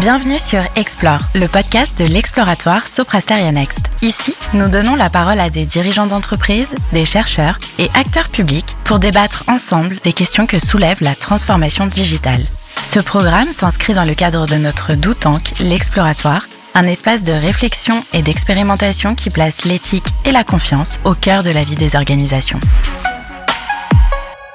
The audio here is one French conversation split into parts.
Bienvenue sur Explore, le podcast de l'exploratoire Soprasteria Next. Ici, nous donnons la parole à des dirigeants d'entreprise, des chercheurs et acteurs publics pour débattre ensemble des questions que soulève la transformation digitale. Ce programme s'inscrit dans le cadre de notre Doutank, l'exploratoire, un espace de réflexion et d'expérimentation qui place l'éthique et la confiance au cœur de la vie des organisations.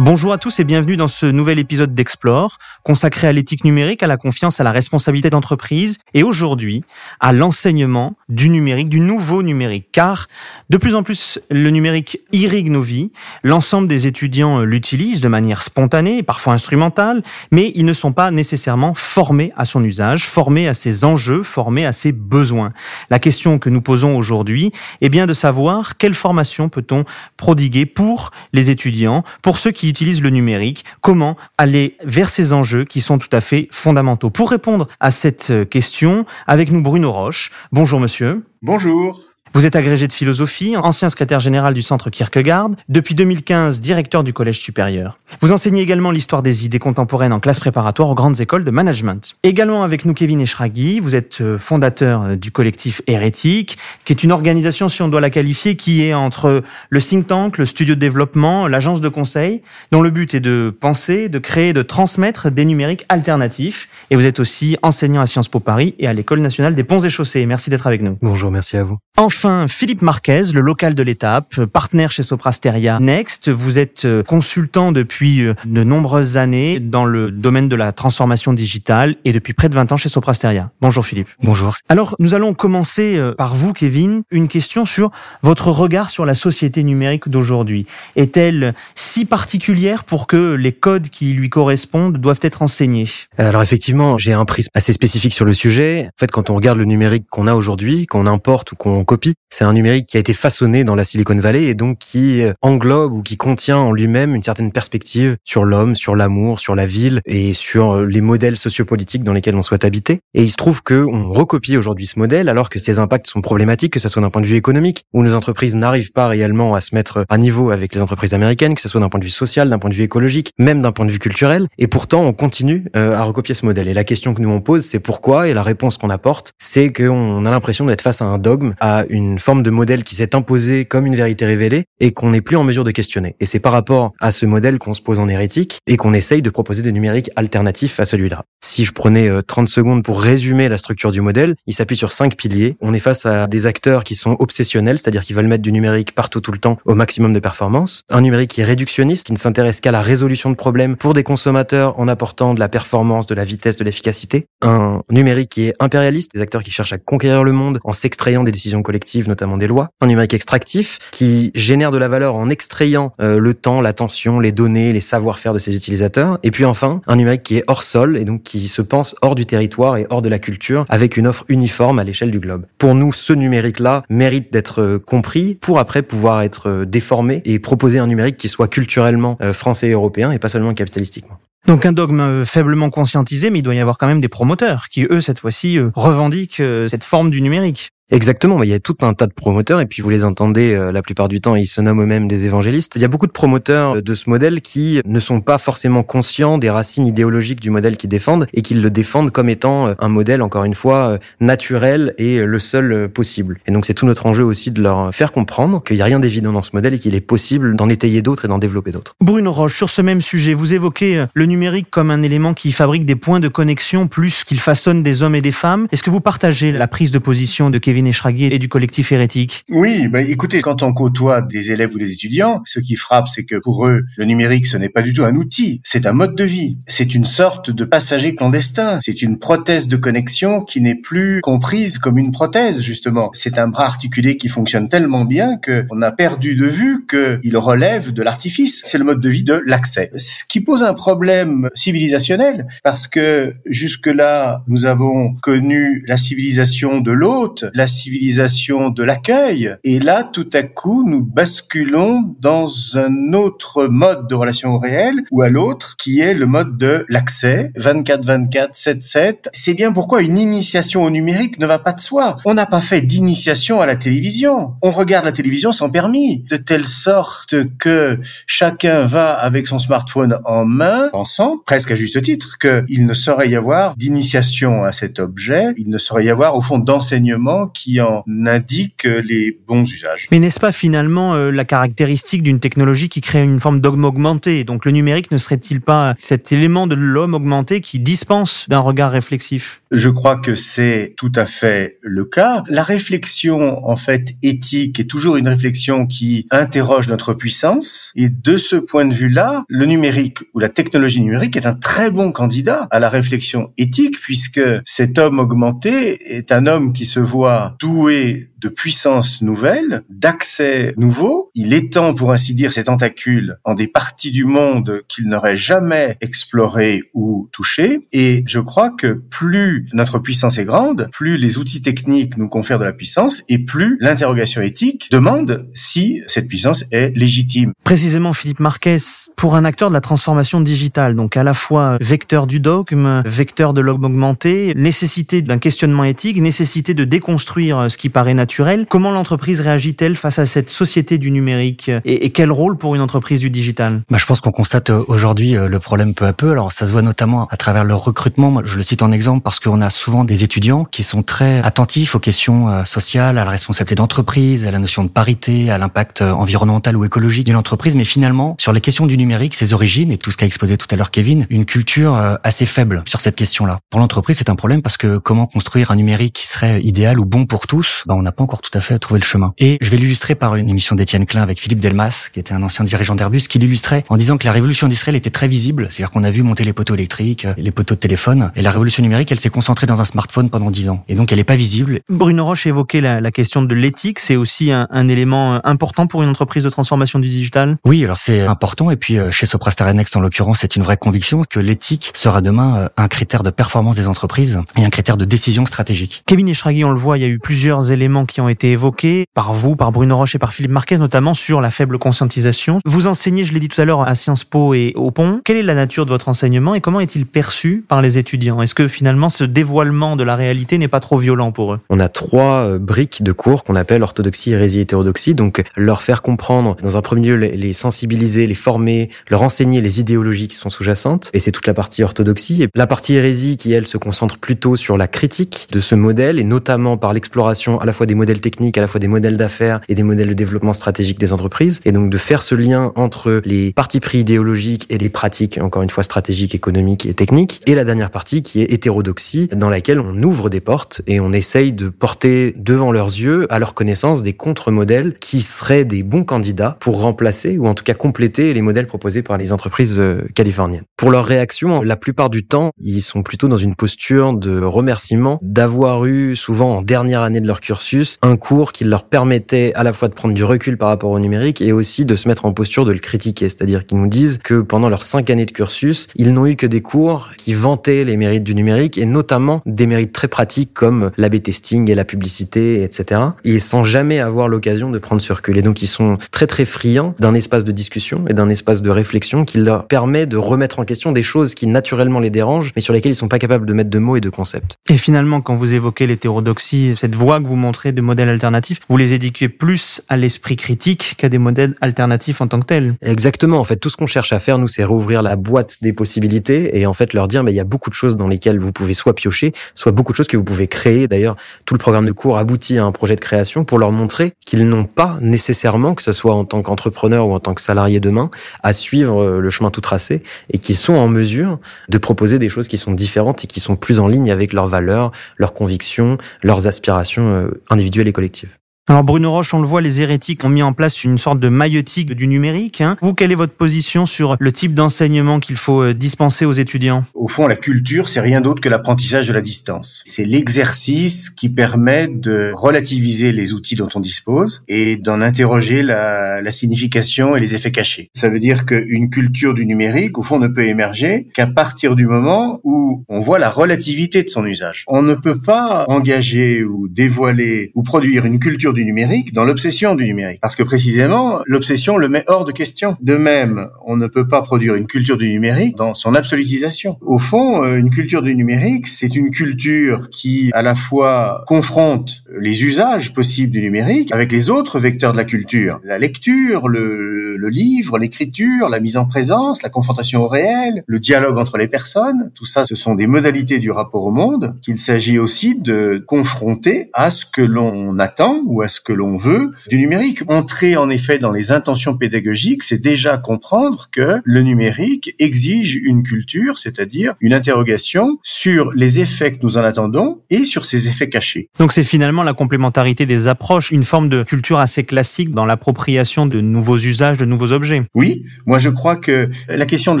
Bonjour à tous et bienvenue dans ce nouvel épisode d'Explore, consacré à l'éthique numérique, à la confiance, à la responsabilité d'entreprise et aujourd'hui à l'enseignement du numérique, du nouveau numérique. Car de plus en plus, le numérique irrigue nos vies. L'ensemble des étudiants l'utilisent de manière spontanée, parfois instrumentale, mais ils ne sont pas nécessairement formés à son usage, formés à ses enjeux, formés à ses besoins. La question que nous posons aujourd'hui est bien de savoir quelle formation peut-on prodiguer pour les étudiants, pour ceux qui utilisent le numérique, comment aller vers ces enjeux qui sont tout à fait fondamentaux. Pour répondre à cette question, avec nous Bruno Roche. Bonjour monsieur. Bonjour. Vous êtes agrégé de philosophie, ancien secrétaire général du Centre Kierkegaard, depuis 2015 directeur du Collège supérieur. Vous enseignez également l'histoire des idées contemporaines en classe préparatoire aux grandes écoles de management. Également avec nous Kevin Eshraghi, vous êtes euh, fondateur euh, du collectif Hérétique, qui est une organisation, si on doit la qualifier, qui est entre le think tank, le studio de développement, l'agence de conseil, dont le but est de penser, de créer, de transmettre des numériques alternatifs. Et vous êtes aussi enseignant à Sciences Po Paris et à l'École nationale des ponts et chaussées. Merci d'être avec nous. Bonjour, merci à vous. Enfin, Philippe Marquez, le local de l'étape, partenaire chez Soprasteria Next. Vous êtes euh, consultant depuis euh, de nombreuses années dans le domaine de la transformation digitale et depuis près de 20 ans chez Soprasteria. Bonjour Philippe. Bonjour. Alors, nous allons commencer euh, par vous, Kevin, une question sur votre regard sur la société numérique d'aujourd'hui. Est-elle si particulière pour que les codes qui lui correspondent doivent être enseignés? Alors effectivement, j'ai un prisme assez spécifique sur le sujet. En fait, quand on regarde le numérique qu'on a aujourd'hui, qu'on importe ou qu'on copie, c'est un numérique qui a été façonné dans la Silicon Valley et donc qui euh, englobe ou qui contient en lui-même une certaine perspective sur l'homme, sur l'amour, sur la ville et sur euh, les modèles sociopolitiques dans lesquels on souhaite habiter. Et il se trouve que on recopie aujourd'hui ce modèle alors que ses impacts sont problématiques, que ce soit d'un point de vue économique, où nos entreprises n'arrivent pas réellement à se mettre à niveau avec les entreprises américaines, que ce soit d'un point de vue social, d'un point de vue écologique, même d'un point de vue culturel. Et pourtant, on continue euh, à recopier ce modèle. Et la question que nous on pose, c'est pourquoi? Et la réponse qu'on apporte, c'est qu'on a l'impression d'être face à un dogme, à une forme de modèle qui s'est imposé comme une vérité révélée et qu'on n'est plus en mesure de questionner. Et c'est par rapport à ce modèle qu'on se pose en hérétique et qu'on essaye de proposer des numériques alternatifs à celui-là. Si je prenais 30 euh, secondes pour résumer la structure du modèle, il s'appuie sur cinq piliers. On est face à des acteurs qui sont obsessionnels, c'est-à-dire qui veulent mettre du numérique partout tout le temps au maximum de performance. Un numérique qui est réductionniste, qui ne s'intéresse qu'à la résolution de problèmes pour des consommateurs en apportant de la performance, de la vitesse, de l'efficacité. Un numérique qui est impérialiste, des acteurs qui cherchent à conquérir le monde en s'extrayant des décisions collectives, notamment des lois. Un numérique extractif qui génère de la valeur en extrayant euh, le temps, l'attention, les données, les savoir-faire de ses utilisateurs. Et puis enfin, un numérique qui est hors sol et donc qui se pense hors du territoire et hors de la culture avec une offre uniforme à l'échelle du globe. Pour nous, ce numérique-là mérite d'être euh, compris pour après pouvoir être euh, déformé et proposer un numérique qui soit culturellement français et européen et pas seulement capitalistiquement. Donc un dogme faiblement conscientisé, mais il doit y avoir quand même des promoteurs qui, eux, cette fois-ci, revendiquent cette forme du numérique. Exactement, il y a tout un tas de promoteurs et puis vous les entendez euh, la plupart du temps, ils se nomment eux-mêmes des évangélistes. Il y a beaucoup de promoteurs de ce modèle qui ne sont pas forcément conscients des racines idéologiques du modèle qu'ils défendent et qui le défendent comme étant euh, un modèle encore une fois euh, naturel et le seul possible. Et donc c'est tout notre enjeu aussi de leur faire comprendre qu'il n'y a rien d'évident dans ce modèle et qu'il est possible d'en étayer d'autres et d'en développer d'autres. Bruno Roche, sur ce même sujet, vous évoquez le numérique comme un élément qui fabrique des points de connexion plus qu'il façonne des hommes et des femmes. Est-ce que vous partagez la prise de position de Kevin et du collectif hérétique Oui, bah écoutez, quand on côtoie des élèves ou des étudiants, ce qui frappe, c'est que pour eux, le numérique, ce n'est pas du tout un outil, c'est un mode de vie. C'est une sorte de passager clandestin. C'est une prothèse de connexion qui n'est plus comprise comme une prothèse, justement. C'est un bras articulé qui fonctionne tellement bien qu'on a perdu de vue qu'il relève de l'artifice. C'est le mode de vie de l'accès. Ce qui pose un problème civilisationnel, parce que jusque-là, nous avons connu la civilisation de l'hôte, civilisation de l'accueil. Et là, tout à coup, nous basculons dans un autre mode de relation au réel ou à l'autre, qui est le mode de l'accès, 24-24, 7-7. C'est bien pourquoi une initiation au numérique ne va pas de soi. On n'a pas fait d'initiation à la télévision. On regarde la télévision sans permis, de telle sorte que chacun va avec son smartphone en main, pensant, presque à juste titre, qu'il ne saurait y avoir d'initiation à cet objet, il ne saurait y avoir au fond d'enseignement qui en indique les bons usages. Mais n'est-ce pas finalement euh, la caractéristique d'une technologie qui crée une forme d'homme augmenté? Donc le numérique ne serait-il pas cet élément de l'homme augmenté qui dispense d'un regard réflexif? Je crois que c'est tout à fait le cas. La réflexion en fait éthique est toujours une réflexion qui interroge notre puissance et de ce point de vue-là, le numérique ou la technologie numérique est un très bon candidat à la réflexion éthique puisque cet homme augmenté est un homme qui se voit doué de puissance nouvelle, d'accès nouveau. Il étend, pour ainsi dire, ses tentacules en des parties du monde qu'il n'aurait jamais explorées ou touchées. Et je crois que plus notre puissance est grande, plus les outils techniques nous confèrent de la puissance et plus l'interrogation éthique demande si cette puissance est légitime. Précisément, Philippe Marquez, pour un acteur de la transformation digitale, donc à la fois vecteur du dogme, vecteur de l'homme augmenté, nécessité d'un questionnement éthique, nécessité de déconstruire ce qui paraît naturel, Comment l'entreprise réagit-elle face à cette société du numérique et, quel rôle pour une entreprise du digital? Bah, Je pense qu'on constate euh, aujourd'hui euh, le problème peu à peu. Alors ça se voit notamment à travers le recrutement. Moi, je le cite en exemple parce qu'on a souvent des étudiants qui sont très attentifs aux questions euh, sociales, à la responsabilité d'entreprise, à la notion de parité, à l'impact environnemental ou écologique d'une entreprise. Mais finalement, sur les questions du numérique, ses origines et tout ce qu'a exposé tout à l'heure Kevin, une culture assez faible sur cette question-là. Pour l'entreprise, c'est un problème parce que comment construire un numérique qui serait idéal ou bon pour tous? Bah, On n'a pas encore tout à fait trouvé le chemin. Et je vais l'illustrer par une émission d'Étienne Klein avec Philippe Delmas, qui était un ancien dirigeant d'Airbus, qui l'illustrait en disant que la révolution industrielle était très visible, c'est-à-dire qu'on a vu monter les poteaux électriques, euh, les poteaux de téléphone, et la révolution numérique, elle s'est concentrée dans un smartphone pendant dix ans. Et donc, elle n'est pas visible. Bruno Roche évoquait la, la question de l'éthique, c'est aussi un, un, élément euh, important pour une entreprise de transformation du digital? Oui, alors c'est important, et puis euh, chez Soprastar Next, en l'occurrence, c'est une vraie conviction que l'éthique sera demain un critère de performance des entreprises et un critère de décision stratégique. Kevin Eschraghi, on le voit, il y a eu plusieurs éléments qui ont été évoqués par vous, par Bruno Roche et par Philippe Marquez, notamment sur la faible conscientisation. Vous enseignez, je l'ai dit tout à l'heure, à Sciences Po et au Pont. Quelle est la nature de votre enseignement et comment est-il perçu par les étudiants? Est-ce que finalement ce dévoilement de la réalité n'est pas trop violent pour eux? On a trois euh, briques de cours qu'on appelle orthodoxie, hérésie, hétérodoxie. Donc leur faire comprendre, dans un premier lieu, les sensibiliser, les former, leur enseigner les idéologies qui sont sous-jacentes. Et c'est toute la partie orthodoxie. Et la partie hérésie qui, elle, se concentre plutôt sur la critique de ce modèle et notamment par l'exploration à la fois des modèles techniques, à la fois des modèles d'affaires et des modèles de développement stratégique des entreprises. Et donc de faire ce lien entre les partis pris idéologiques et les pratiques, encore une fois, stratégiques, économiques et techniques. Et la dernière partie qui est hétérodoxie, dans laquelle on ouvre des portes et on essaye de porter devant leurs yeux, à leur connaissance, des contre-modèles qui seraient des bons candidats pour remplacer ou en tout cas compléter les modèles proposés par les entreprises euh, californiennes. Pour leur réaction, la plupart du temps, ils sont plutôt dans une posture de remerciement d'avoir eu, souvent en dernière année de leur cursus, un cours qui leur permettait à la fois de prendre du recul par rapport au numérique et aussi de se mettre en posture de le critiquer. C'est-à-dire qu'ils nous disent que pendant leurs cinq années de cursus, ils n'ont eu que des cours qui vantaient les mérites du numérique et notamment des mérites très pratiques comme l'AB testing et la publicité, etc. Et sans jamais avoir l'occasion de prendre ce recul. Et donc ils sont très très friands d'un espace de discussion et d'un espace de réflexion qui leur permet de remettre en question des choses qui naturellement les dérangent mais sur lesquelles ils sont pas capables de mettre de mots et de concepts. Et finalement, quand vous évoquez l'hétérodoxie, cette voie que vous montrez de modèles alternatifs, vous les éduquez plus à l'esprit critique qu'à des modèles alternatifs en tant que tels. Exactement. En fait, tout ce qu'on cherche à faire, nous, c'est rouvrir la boîte des possibilités et en fait leur dire, mais il y a beaucoup de choses dans lesquelles vous pouvez soit piocher, soit beaucoup de choses que vous pouvez créer. D'ailleurs, tout le programme de cours aboutit à un projet de création pour leur montrer qu'ils n'ont pas nécessairement, que ce soit en tant qu'entrepreneur ou en tant que salarié demain, à suivre euh, le chemin tout tracé et qu'ils sont en mesure de proposer des choses qui sont différentes et qui sont plus en ligne avec leurs valeurs, leurs convictions, leurs aspirations euh, individuelles et collectives. Alors Bruno Roche, on le voit, les hérétiques ont mis en place une sorte de maïotique du numérique. Hein. Vous, quelle est votre position sur le type d'enseignement qu'il faut euh, dispenser aux étudiants? Au fond, la culture, c'est rien d'autre que l'apprentissage de la distance. C'est l'exercice qui permet de relativiser les outils dont on dispose et d'en interroger la, la signification et les effets cachés. Ça veut dire qu'une culture du numérique, au fond, ne peut émerger qu'à partir du moment où on voit la relativité de son usage. On ne peut pas engager ou dévoiler ou produire une culture du numérique dans l'obsession du numérique. Parce que précisément, l'obsession le met hors de question. De même, on ne peut pas produire une culture du numérique dans son absolutisation. Au fond, euh, une culture du numérique, c'est une culture qui à la fois confronte les usages possibles du numérique avec les autres vecteurs de la culture. La lecture, le, le livre, l'écriture, la mise en présence, la confrontation au réel, le dialogue entre les personnes. Tout ça, ce sont des modalités du rapport au monde qu'il s'agit aussi de confronter à ce que l'on attend à ce que l'on veut du numérique. Entrer en effet dans les intentions pédagogiques, c'est déjà comprendre que le numérique exige une culture, c'est-à-dire une interrogation sur les effets que nous en attendons et sur ces effets cachés. Donc c'est finalement la complémentarité des approches, une forme de culture assez classique dans l'appropriation de nouveaux usages, de nouveaux objets. Oui, moi je crois que la question de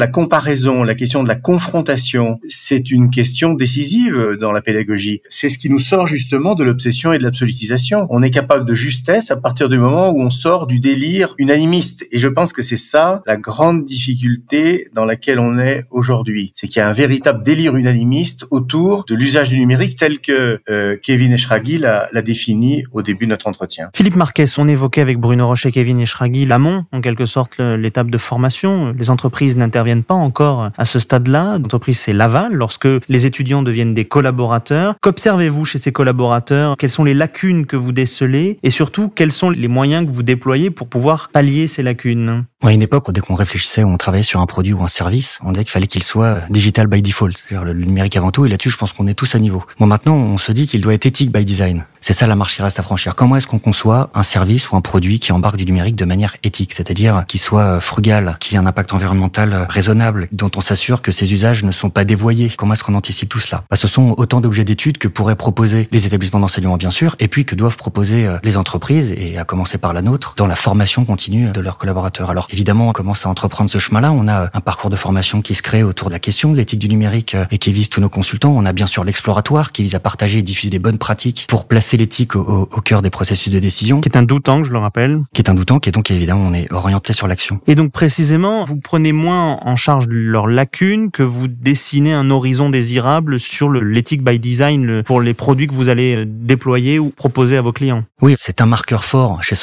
la comparaison, la question de la confrontation, c'est une question décisive dans la pédagogie. C'est ce qui nous sort justement de l'obsession et de l'absolutisation. On est capable de justesse à partir du moment où on sort du délire unanimiste. Et je pense que c'est ça la grande difficulté dans laquelle on est aujourd'hui. C'est qu'il y a un véritable délire unanimiste autour de l'usage du numérique tel que euh, Kevin Eshraghi l'a défini au début de notre entretien. Philippe Marquez, on évoquait avec Bruno Roche et Kevin Eshraghi l'amont, en quelque sorte, l'étape de formation. Les entreprises n'interviennent pas encore à ce stade-là. L'entreprise, c'est l'aval, lorsque les étudiants deviennent des collaborateurs. Qu'observez-vous chez ces collaborateurs? Quelles sont les lacunes que vous décelez Et surtout, quels sont les moyens que vous déployez pour pouvoir pallier ces lacunes? À une époque, dès qu'on réfléchissait on travaillait sur un produit ou un service, on disait qu'il fallait qu'il soit digital by default, c'est-à-dire le numérique avant tout. Et là-dessus, je pense qu'on est tous à niveau. Bon, maintenant, on se dit qu'il doit être éthique by design. C'est ça la marche qui reste à franchir. Comment est-ce qu'on conçoit un service ou un produit qui embarque du numérique de manière éthique, c'est-à-dire qui soit frugal, qui ait un impact environnemental raisonnable, dont on s'assure que ses usages ne sont pas dévoyés? Comment est-ce qu'on anticipe tout cela? Bah, Ce sont autant d'objets d'études que pourraient proposer les établissements d'enseignement, bien sûr, et puis que doivent proposer euh, les entreprises, et à commencer par la nôtre, dans la formation continue de leurs collaborateurs. Alors évidemment, on commence à entreprendre ce chemin-là. On a un parcours de formation qui se crée autour de la question de l'éthique du numérique euh, et qui vise tous nos consultants. On a bien sûr l'exploratoire qui vise à partager et diffuser des bonnes pratiques pour placer l'éthique au, au, cœur des processus de décision. Qui est un doutant, je le rappelle. Qui est un doutant, qui est donc évidemment on est orienté sur l'action. Et donc précisément, vous prenez moins en charge leurs lacunes que vous dessinez un horizon désirable sur l'éthique by design pour les produits que vous allez euh, déployer ou proposer à vos clients. Oui, c'est un marqueur fort chez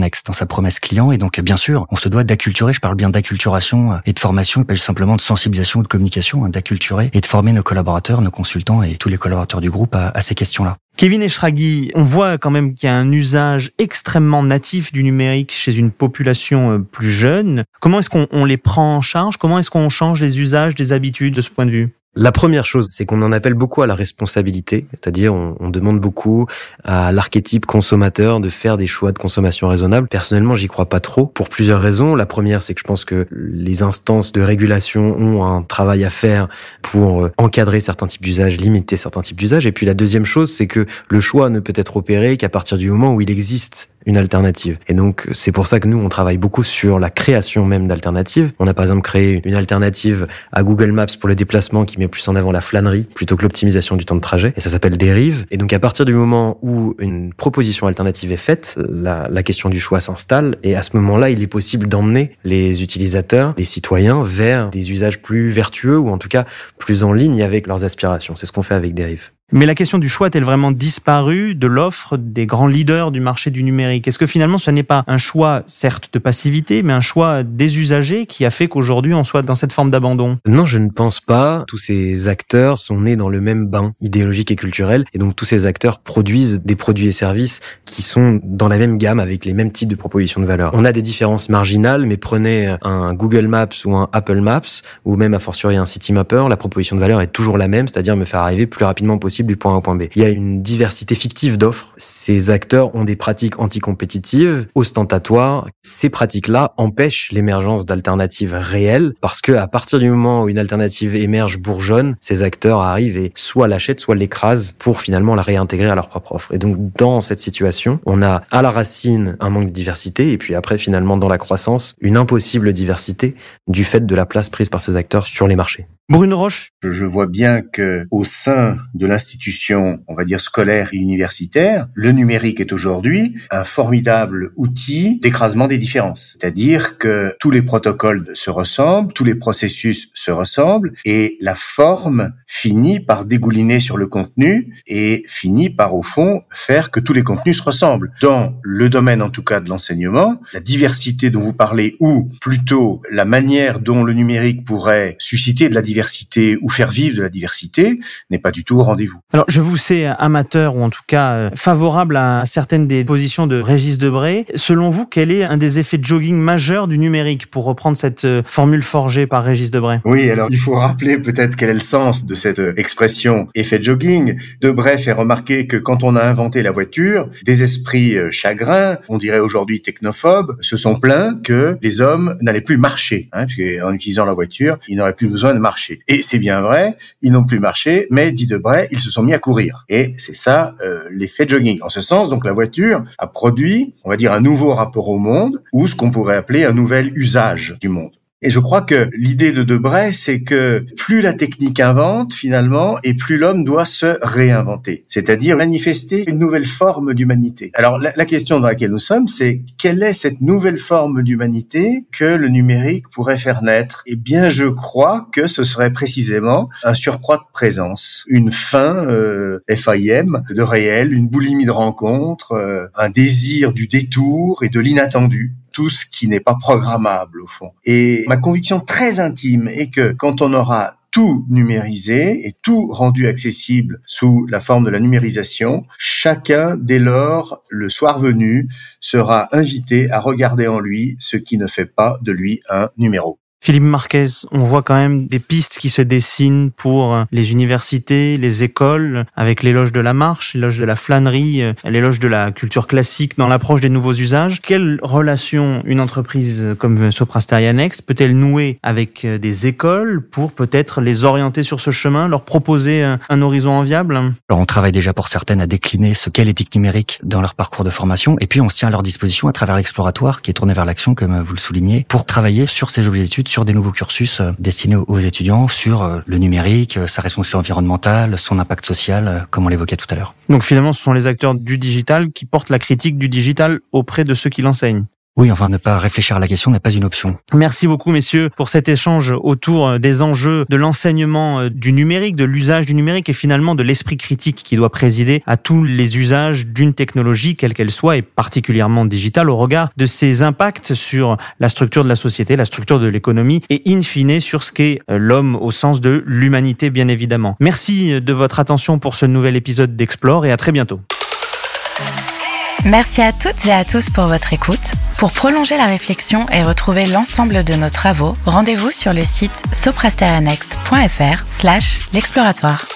Next dans sa promesse client et donc bien sûr, on se doit d'acculturer, je parle bien d'acculturation euh, et de formation pas simplement de sensibilisation ou de communication, hein, d'acculturer et de former nos collaborateurs, nos consultants et tous les collaborateurs du groupe à, ces questions-là. Kevin Eshraghi, on voit quand même qu'il y a un usage extrêmement natif du numérique chez une population euh, plus jeune. Comment est-ce qu'on les prend en charge? Comment est-ce qu'on change les usages, des habitudes de ce point de vue? La première chose, c'est qu'on en appelle beaucoup à la responsabilité, c'est-à-dire on, demande beaucoup à l'archétype consommateur de faire des choix de consommation raisonnables. Personnellement, j'y crois pas trop pour plusieurs raisons. La première, c'est que je pense que les instances de régulation ont un travail à faire pour euh, encadrer certains types d'usages, limiter certains types d'usages. Et puis la deuxième chose, c'est que le choix ne peut être opéré qu'à partir du moment où il existe une alternative. Et donc c'est pour ça que nous on travaille beaucoup sur la création même d'alternatives. On a par exemple créé une alternative à Google Maps pour le déplacement qui met plus en avant la flânerie plutôt que l'optimisation du temps de trajet. Et ça s'appelle Dérive. Et donc à partir du moment où une proposition alternative est faite, la, la question du choix s'installe. Et à ce moment-là, il est possible d'emmener les utilisateurs, les citoyens vers des usages plus vertueux ou en tout cas plus en ligne avec leurs aspirations. C'est ce qu'on fait avec Dérive. Mais la question du choix a-t-elle vraiment disparu de l'offre des grands leaders du marché du numérique? Est-ce que finalement ce n'est pas un choix, certes, de passivité, mais un choix des usagers qui a fait qu'aujourd'hui on soit dans cette forme d'abandon? Non, je ne pense pas. Tous ces acteurs sont nés dans le même bain idéologique et culturel, et donc tous ces acteurs produisent des produits et services qui sont dans la même gamme avec les mêmes types de propositions de valeur. On a des différences marginales, mais prenez un Google Maps ou un Apple Maps, ou même à fortiori un City Mapper, la proposition de valeur est toujours la même, c'est-à-dire me faire arriver plus rapidement possible du point A au point B. Il y a une diversité fictive d'offres. Ces acteurs ont des pratiques anticompétitives, ostentatoires. Ces pratiques-là empêchent l'émergence d'alternatives réelles parce que à partir du moment où une alternative émerge bourgeonne, ces acteurs arrivent et soit l'achètent, soit l'écrasent pour finalement la réintégrer à leur propre offre. Et donc dans cette situation, on a à la racine un manque de diversité et puis après finalement dans la croissance une impossible diversité du fait de la place prise par ces acteurs sur les marchés. Bruno Roche. Je vois bien que au sein de l'institution, on va dire scolaire et universitaire, le numérique est aujourd'hui un formidable outil d'écrasement des différences. C'est-à-dire que tous les protocoles se ressemblent, tous les processus se ressemblent et la forme finit par dégouliner sur le contenu et finit par au fond faire que tous les contenus se ressemblent. Dans le domaine en tout cas de l'enseignement, la diversité dont vous parlez ou plutôt la manière dont le numérique pourrait susciter de la diversité ou faire vivre de la diversité n'est pas du tout au rendez-vous. Alors, je vous sais amateur ou en tout cas euh, favorable à certaines des positions de Régis Debray. Selon vous, quel est un des effets de jogging majeurs du numérique pour reprendre cette euh, formule forgée par Régis Debray? Oui, alors il faut rappeler peut-être quel est le sens de cette euh, expression effet de jogging. Debray fait remarquer que quand on a inventé la voiture, des esprits chagrins, on dirait aujourd'hui technophobes, se sont plaints que les hommes n'allaient plus marcher, hein, en utilisant la voiture, ils n'auraient plus besoin de marcher. Et c'est bien vrai, ils n'ont plus marché, mais dit Debray, ils se sont mis à courir. Et c'est ça euh, l'effet jogging. En ce sens, donc la voiture a produit, on va dire, un nouveau rapport au monde, ou ce qu'on pourrait appeler un nouvel usage du monde. Et je crois que l'idée de Debray, c'est que plus la technique invente finalement, et plus l'homme doit se réinventer, c'est-à-dire manifester une nouvelle forme d'humanité. Alors la, question dans laquelle nous sommes, c'est quelle est cette nouvelle forme d'humanité que le numérique pourrait faire naître? Eh bien, je crois que ce serait précisément un surcroît de présence, une fin euh, FIM de réel, une boulimie de rencontre, euh, un désir du détour et de l'inattendu tout ce qui n'est pas programmable au fond. Et ma conviction très intime est que quand on aura tout numérisé et tout rendu accessible sous la forme de la numérisation, chacun, dès lors, le soir venu, sera invité à regarder en lui ce qui ne fait pas de lui un numéro. Philippe Marquez, on voit quand même des pistes qui se dessinent pour les universités, les écoles, avec l'éloge de la marche, l'éloge de la flânerie, euh, l'éloge de la culture classique dans l'approche des nouveaux usages. Quelle relation une entreprise comme Soprasteria peut-elle nouer avec euh, des écoles pour peut-être les orienter sur ce chemin, leur proposer un horizon enviable? Alors on travaille déjà pour certaines à décliner ce qu'est l'éthique numérique dans leur parcours de formation et puis on se tient à leur disposition à travers l'exploratoire qui est tourné vers l'action comme vous le soulignez pour travailler sur ces objets d'études sur des nouveaux cursus euh, destinés aux étudiants sur euh, le numérique, euh, sa responsabilité environnementale, son impact social, comme on l'évoquait tout à l'heure. Donc finalement, ce sont les acteurs du digital qui portent la critique du digital auprès de ceux qui l'enseignent. Oui, enfin, ne pas réfléchir à la question n'est pas une option. Merci beaucoup, messieurs, pour cet échange autour euh, des enjeux de l'enseignement euh, du numérique, de l'usage du numérique et finalement de l'esprit critique qui doit présider à tous les usages d'une technologie, quelle qu'elle soit, et particulièrement digitale, au regard de ses impacts sur la structure de la société, la structure de l'économie et in fine sur ce qu'est euh, l'homme au sens de l'humanité, bien évidemment. Merci de votre attention pour ce nouvel épisode d'Explore et à très bientôt. Merci à toutes et à tous pour votre écoute. Pour prolonger la réflexion et retrouver l'ensemble de nos travaux, rendez-vous sur le site soprasterianext.fr slash l'exploratoire.